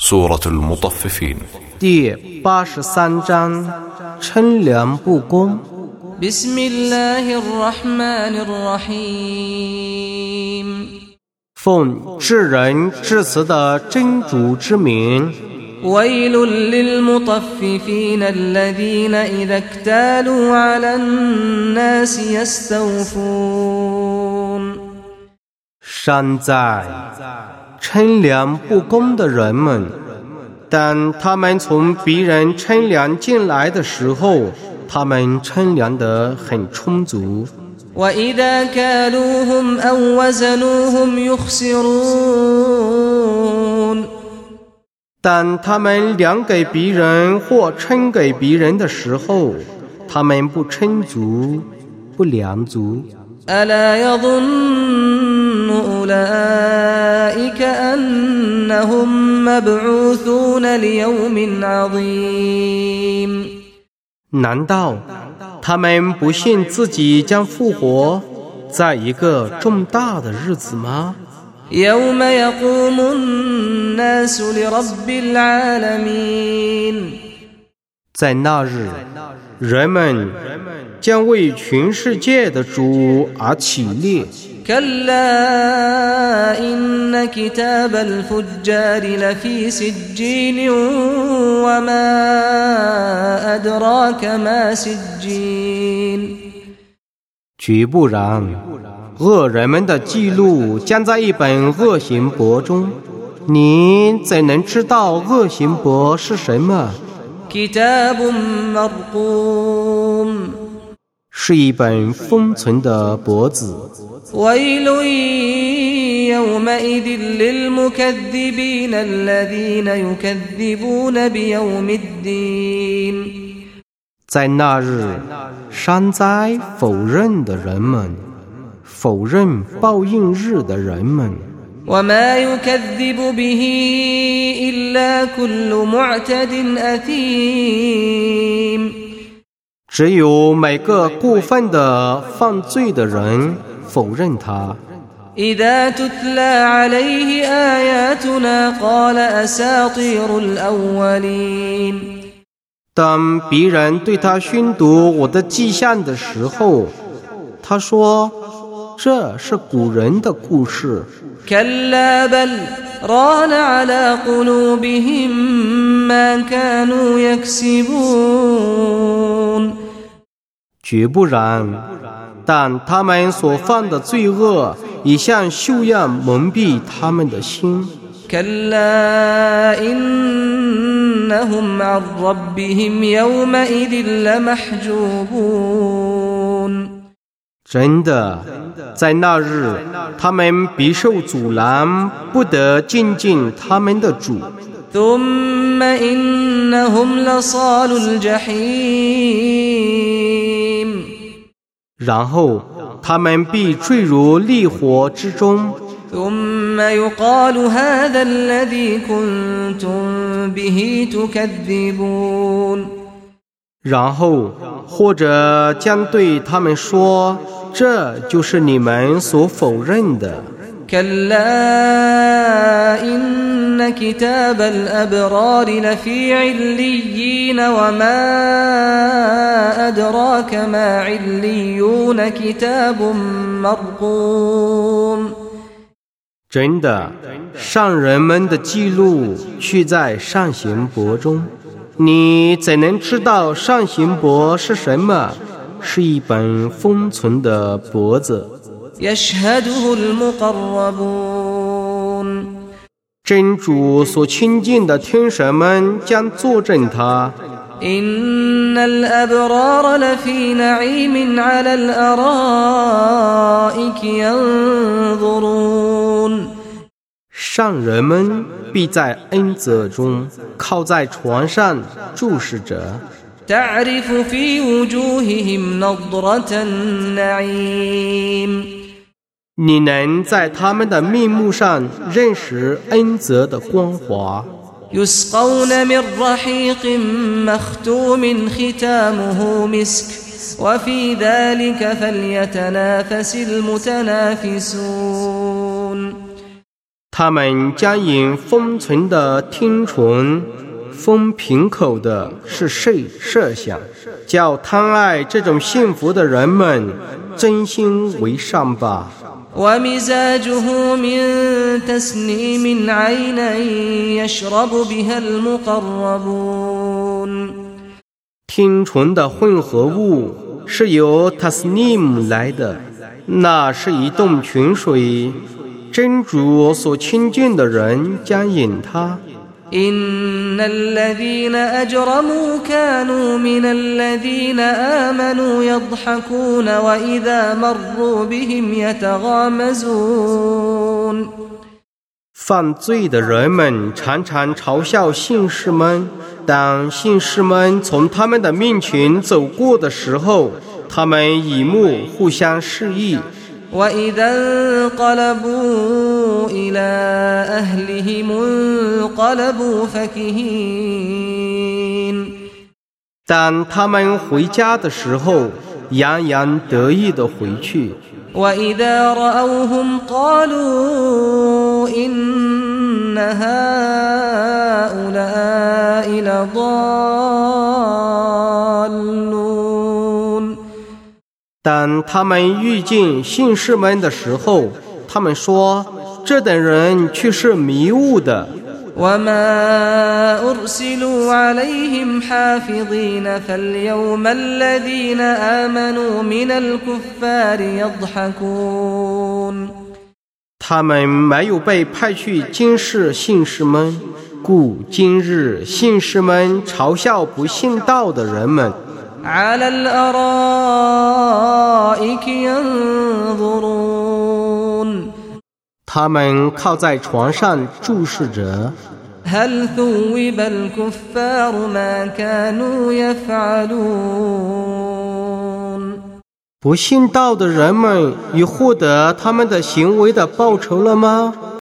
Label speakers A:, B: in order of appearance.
A: سورة المطففين
B: 第八十三章称量不公。
C: بسم الله الرحمن الرحيم
B: 奉至仁至慈的真主之名，
C: ويل للمطففين الذين إذا اكتالوا على الناس يستوفون
B: 山在 称量不公的人们，当他们从别人称量进来的时候，他们称量得很充足。
C: وإذا كالوهم أو وزنوهم يخسرون
B: 当他们量给别人或称给别人的时候，他们不称足，不量足。
C: ألا يظن أولئك أنهم مبعوثون ليوم عظيم
B: 难道他们不信自己将复活在一个重大的日子吗？
C: يوم يقوم الناس لرب العالمين
B: 在那日，人们将为全世界的主而起立。
C: كلا إن كتاب الفجار لفي سجين وما أدراك ما سجين
B: 绝不然，恶人们的记录将在一本恶行簿中。你怎能知道恶行簿是什么？ 是一本封存的薄子。在那日，山灾否认的人们，否认报应日的人们。只有每个过分的犯罪的人否认他。
C: إذا تتلى عليه آياتنا قال أساطير الأولين
B: 当别人对他宣读我的迹象的时候，他说：“这是古人的故事。
C: كلا بل ران على قلوبهم ما كانوا يكسبون ”
B: 绝不然，但他们所犯的罪恶已像锈样蒙蔽他们的心。
C: كلا إنهم عن ربهم يومئذ لمحجوبون
B: 真的，在那日，他们必受阻拦，不得亲近他们的主。
C: ثم إنهم لصال الجحيم
B: 然后他们必坠入烈火之中。然后或者将对他们说这就是你们所否认的。
C: كلا إن كتاب الأبرار لفي عليين وما أدراك ما عليون كتاب مرقوم
B: ”真的，上人们的记录却在上行簿中。你怎能知道上行簿是什么？是一本封存的簿子。
C: يشهده المقربون
B: 真主所亲近的天神们将作证他。
C: إن الأبرار لفي نعيم على الأرائك ينظرون
B: 上人们必在恩泽中靠在床上注视着。
C: تعرف في وجوههم نضرة النعيم
B: 你能在他们的面目上认识恩泽的光华。
C: يسقون من رحيق مختوم ختامه مسك وفي ذلك فليتنافس المتنافسون
B: 他们将引封存的听唇，封瓶口的是设设想，叫贪爱这种幸福的人们真心为善吧。
C: ومزاجه من تسنيم عينا يشرب بها المقربون
B: 听唇的混合物是由 tasnim 来的，那是一洞泉水，真主所亲近的人将饮它。
C: إن الذين أجرموا كانوا من الذين آمنوا يضحكون وإذا مروا بهم يتغامزون
B: 犯罪的人们常常嘲笑信士们，当信士们从他们的面前走过的时候，他们以目互相示意。
C: وإذا انقلبوا إلى أهلهم انقلبوا فكهين
B: 当他们回家的时候，洋洋得意地回去。
C: وإذا رأوهم قالوا إن هؤلاء لضالون
B: 当他们遇见信士们的时候，他们说，这等人却是迷雾的。他们没有被派去监视信士们，故今日信士们嘲笑不信道的人们。
C: على الأرائك ينظرون
B: 他们靠在床上注视着。
C: هل ثوب الكفار ما كانوا يفعلون
B: 不信道的人们已获得他们的行为的报酬了吗？